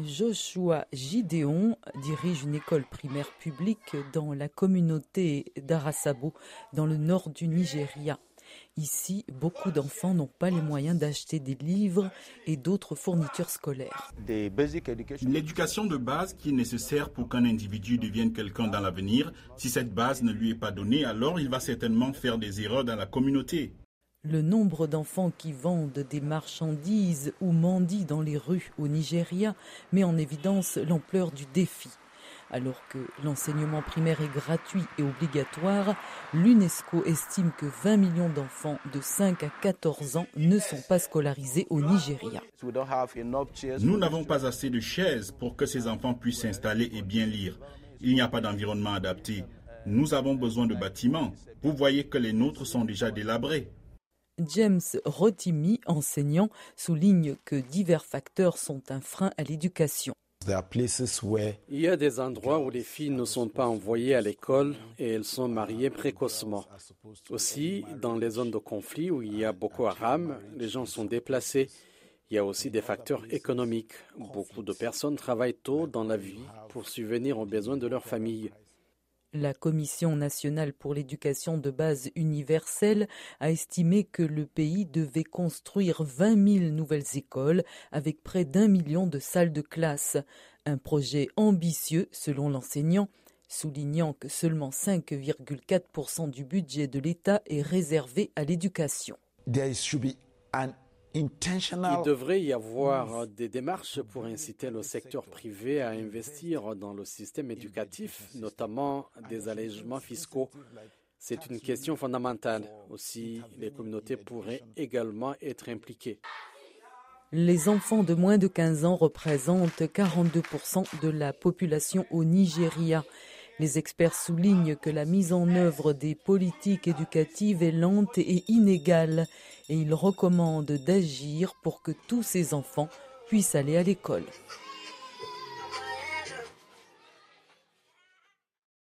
Joshua Gideon dirige une école primaire publique dans la communauté d'Arasabo, dans le nord du Nigeria. Ici, beaucoup d'enfants n'ont pas les moyens d'acheter des livres et d'autres fournitures scolaires. L'éducation de base qui est nécessaire pour qu'un individu devienne quelqu'un dans l'avenir, si cette base ne lui est pas donnée, alors il va certainement faire des erreurs dans la communauté. Le nombre d'enfants qui vendent des marchandises ou mendient dans les rues au Nigeria met en évidence l'ampleur du défi. Alors que l'enseignement primaire est gratuit et obligatoire, l'UNESCO estime que 20 millions d'enfants de 5 à 14 ans ne sont pas scolarisés au Nigeria. Nous n'avons pas assez de chaises pour que ces enfants puissent s'installer et bien lire. Il n'y a pas d'environnement adapté. Nous avons besoin de bâtiments. Vous voyez que les nôtres sont déjà délabrés. James Rotimi, enseignant, souligne que divers facteurs sont un frein à l'éducation. Il y a des endroits où les filles ne sont pas envoyées à l'école et elles sont mariées précocement. Aussi, dans les zones de conflit où il y a Boko Haram, les gens sont déplacés. Il y a aussi des facteurs économiques. Beaucoup de personnes travaillent tôt dans la vie pour subvenir aux besoins de leur famille. La Commission nationale pour l'éducation de base universelle a estimé que le pays devait construire 20 000 nouvelles écoles avec près d'un million de salles de classe. Un projet ambitieux selon l'enseignant, soulignant que seulement 5,4% du budget de l'État est réservé à l'éducation. Il devrait y avoir des démarches pour inciter le secteur privé à investir dans le système éducatif, notamment des allègements fiscaux. C'est une question fondamentale. Aussi, les communautés pourraient également être impliquées. Les enfants de moins de 15 ans représentent 42% de la population au Nigeria. Les experts soulignent que la mise en œuvre des politiques éducatives est lente et inégale et ils recommandent d'agir pour que tous ces enfants puissent aller à l'école.